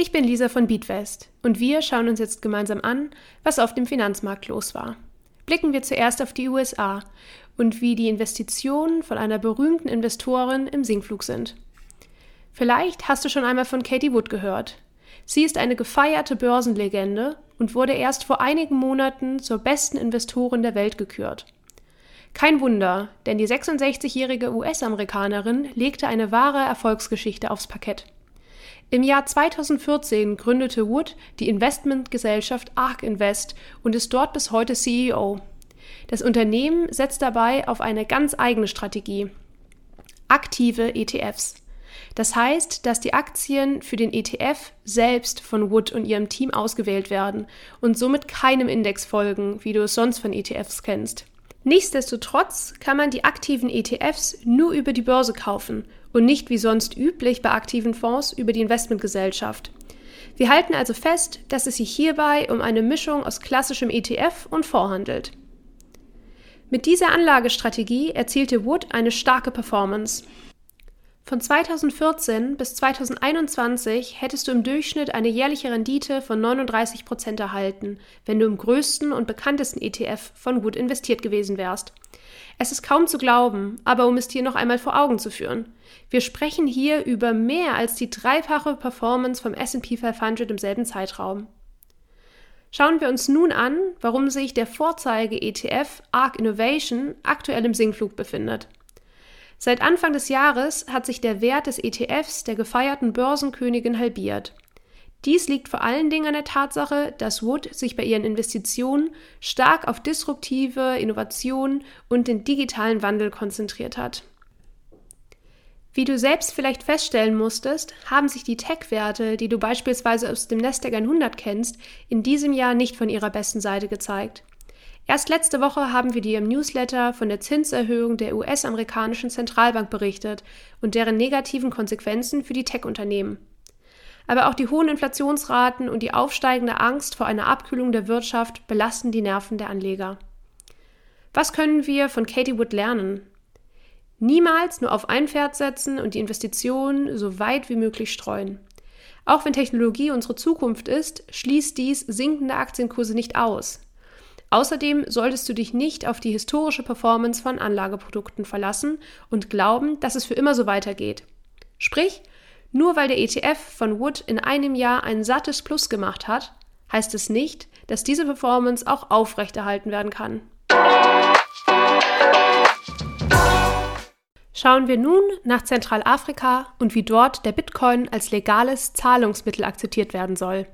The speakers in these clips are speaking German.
Ich bin Lisa von Beatwest und wir schauen uns jetzt gemeinsam an, was auf dem Finanzmarkt los war. Blicken wir zuerst auf die USA und wie die Investitionen von einer berühmten Investorin im Sinkflug sind. Vielleicht hast du schon einmal von Katie Wood gehört. Sie ist eine gefeierte Börsenlegende und wurde erst vor einigen Monaten zur besten Investorin der Welt gekürt. Kein Wunder, denn die 66-jährige US-Amerikanerin legte eine wahre Erfolgsgeschichte aufs Parkett. Im Jahr 2014 gründete Wood die Investmentgesellschaft ARK Invest und ist dort bis heute CEO. Das Unternehmen setzt dabei auf eine ganz eigene Strategie. Aktive ETFs. Das heißt, dass die Aktien für den ETF selbst von Wood und ihrem Team ausgewählt werden und somit keinem Index folgen, wie du es sonst von ETFs kennst. Nichtsdestotrotz kann man die aktiven ETFs nur über die Börse kaufen und nicht wie sonst üblich bei aktiven Fonds über die Investmentgesellschaft. Wir halten also fest, dass es sich hierbei um eine Mischung aus klassischem ETF und Fonds handelt. Mit dieser Anlagestrategie erzielte Wood eine starke Performance. Von 2014 bis 2021 hättest du im Durchschnitt eine jährliche Rendite von 39 Prozent erhalten, wenn du im größten und bekanntesten ETF von Wood investiert gewesen wärst. Es ist kaum zu glauben, aber um es dir noch einmal vor Augen zu führen. Wir sprechen hier über mehr als die dreifache Performance vom SP 500 im selben Zeitraum. Schauen wir uns nun an, warum sich der Vorzeige-ETF ARK Innovation aktuell im Sinkflug befindet. Seit Anfang des Jahres hat sich der Wert des ETFs der gefeierten Börsenkönigin halbiert. Dies liegt vor allen Dingen an der Tatsache, dass Wood sich bei ihren Investitionen stark auf disruptive Innovationen und den digitalen Wandel konzentriert hat. Wie du selbst vielleicht feststellen musstest, haben sich die Tech-Werte, die du beispielsweise aus dem Nasdaq 100 kennst, in diesem Jahr nicht von ihrer besten Seite gezeigt. Erst letzte Woche haben wir dir im Newsletter von der Zinserhöhung der US-amerikanischen Zentralbank berichtet und deren negativen Konsequenzen für die Tech-Unternehmen. Aber auch die hohen Inflationsraten und die aufsteigende Angst vor einer Abkühlung der Wirtschaft belasten die Nerven der Anleger. Was können wir von Katie Wood lernen? Niemals nur auf ein Pferd setzen und die Investitionen so weit wie möglich streuen. Auch wenn Technologie unsere Zukunft ist, schließt dies sinkende Aktienkurse nicht aus. Außerdem solltest du dich nicht auf die historische Performance von Anlageprodukten verlassen und glauben, dass es für immer so weitergeht. Sprich, nur weil der ETF von Wood in einem Jahr ein sattes Plus gemacht hat, heißt es nicht, dass diese Performance auch aufrechterhalten werden kann. Schauen wir nun nach Zentralafrika und wie dort der Bitcoin als legales Zahlungsmittel akzeptiert werden soll.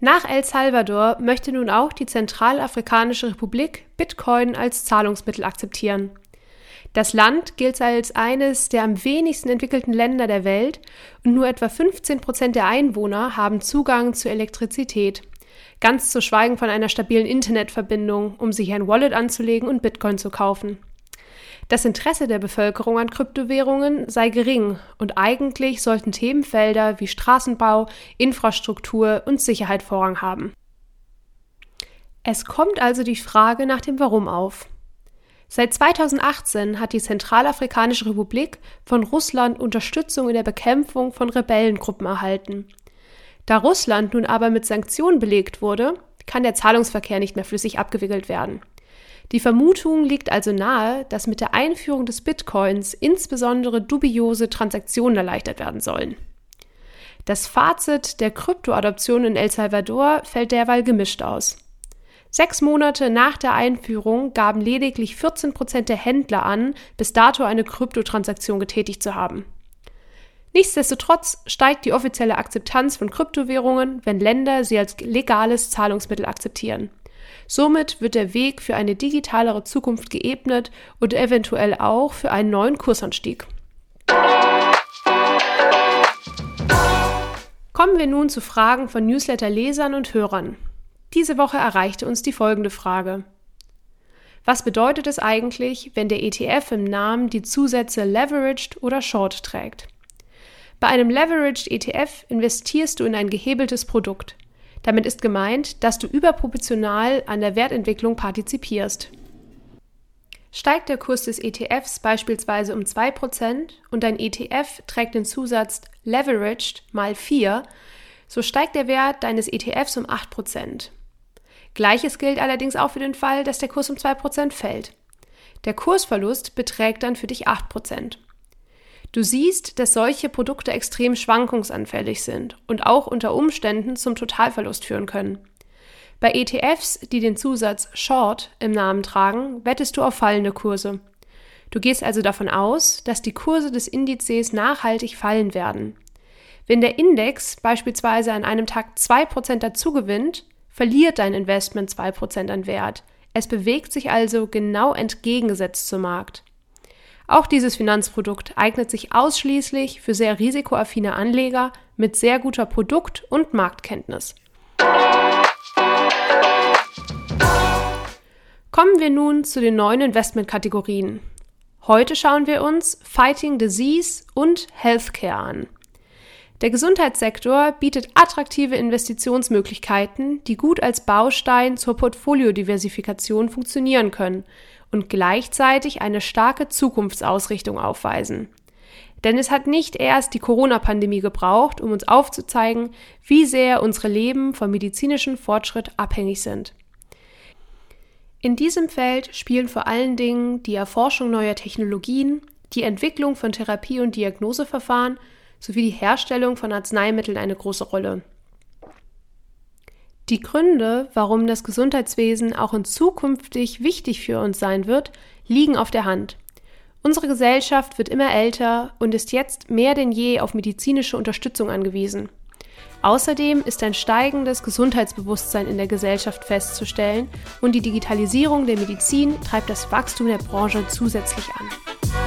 Nach El Salvador möchte nun auch die Zentralafrikanische Republik Bitcoin als Zahlungsmittel akzeptieren. Das Land gilt als eines der am wenigsten entwickelten Länder der Welt und nur etwa 15 Prozent der Einwohner haben Zugang zu Elektrizität. Ganz zu schweigen von einer stabilen Internetverbindung, um sich ein Wallet anzulegen und Bitcoin zu kaufen. Das Interesse der Bevölkerung an Kryptowährungen sei gering und eigentlich sollten Themenfelder wie Straßenbau, Infrastruktur und Sicherheit Vorrang haben. Es kommt also die Frage nach dem Warum auf. Seit 2018 hat die Zentralafrikanische Republik von Russland Unterstützung in der Bekämpfung von Rebellengruppen erhalten. Da Russland nun aber mit Sanktionen belegt wurde, kann der Zahlungsverkehr nicht mehr flüssig abgewickelt werden. Die Vermutung liegt also nahe, dass mit der Einführung des Bitcoins insbesondere dubiose Transaktionen erleichtert werden sollen. Das Fazit der Kryptoadoption in El Salvador fällt derweil gemischt aus. Sechs Monate nach der Einführung gaben lediglich 14 Prozent der Händler an, bis dato eine Kryptotransaktion getätigt zu haben. Nichtsdestotrotz steigt die offizielle Akzeptanz von Kryptowährungen, wenn Länder sie als legales Zahlungsmittel akzeptieren. Somit wird der Weg für eine digitalere Zukunft geebnet und eventuell auch für einen neuen Kursanstieg. Kommen wir nun zu Fragen von Newsletter-Lesern und Hörern. Diese Woche erreichte uns die folgende Frage. Was bedeutet es eigentlich, wenn der ETF im Namen die Zusätze Leveraged oder Short trägt? Bei einem Leveraged ETF investierst du in ein gehebeltes Produkt. Damit ist gemeint, dass du überproportional an der Wertentwicklung partizipierst. Steigt der Kurs des ETFs beispielsweise um 2% und dein ETF trägt den Zusatz Leveraged mal 4, so steigt der Wert deines ETFs um 8%. Gleiches gilt allerdings auch für den Fall, dass der Kurs um 2% fällt. Der Kursverlust beträgt dann für dich 8%. Du siehst, dass solche Produkte extrem schwankungsanfällig sind und auch unter Umständen zum Totalverlust führen können. Bei ETFs, die den Zusatz Short im Namen tragen, wettest du auf fallende Kurse. Du gehst also davon aus, dass die Kurse des Indizes nachhaltig fallen werden. Wenn der Index beispielsweise an einem Tag 2% dazugewinnt, verliert dein Investment 2% an Wert. Es bewegt sich also genau entgegengesetzt zum Markt. Auch dieses Finanzprodukt eignet sich ausschließlich für sehr risikoaffine Anleger mit sehr guter Produkt- und Marktkenntnis. Kommen wir nun zu den neuen Investmentkategorien. Heute schauen wir uns Fighting Disease und Healthcare an. Der Gesundheitssektor bietet attraktive Investitionsmöglichkeiten, die gut als Baustein zur Portfoliodiversifikation funktionieren können und gleichzeitig eine starke Zukunftsausrichtung aufweisen. Denn es hat nicht erst die Corona-Pandemie gebraucht, um uns aufzuzeigen, wie sehr unsere Leben vom medizinischen Fortschritt abhängig sind. In diesem Feld spielen vor allen Dingen die Erforschung neuer Technologien, die Entwicklung von Therapie- und Diagnoseverfahren sowie die Herstellung von Arzneimitteln eine große Rolle. Die Gründe, warum das Gesundheitswesen auch in zukünftig wichtig für uns sein wird, liegen auf der Hand. Unsere Gesellschaft wird immer älter und ist jetzt mehr denn je auf medizinische Unterstützung angewiesen. Außerdem ist ein steigendes Gesundheitsbewusstsein in der Gesellschaft festzustellen und die Digitalisierung der Medizin treibt das Wachstum der Branche zusätzlich an.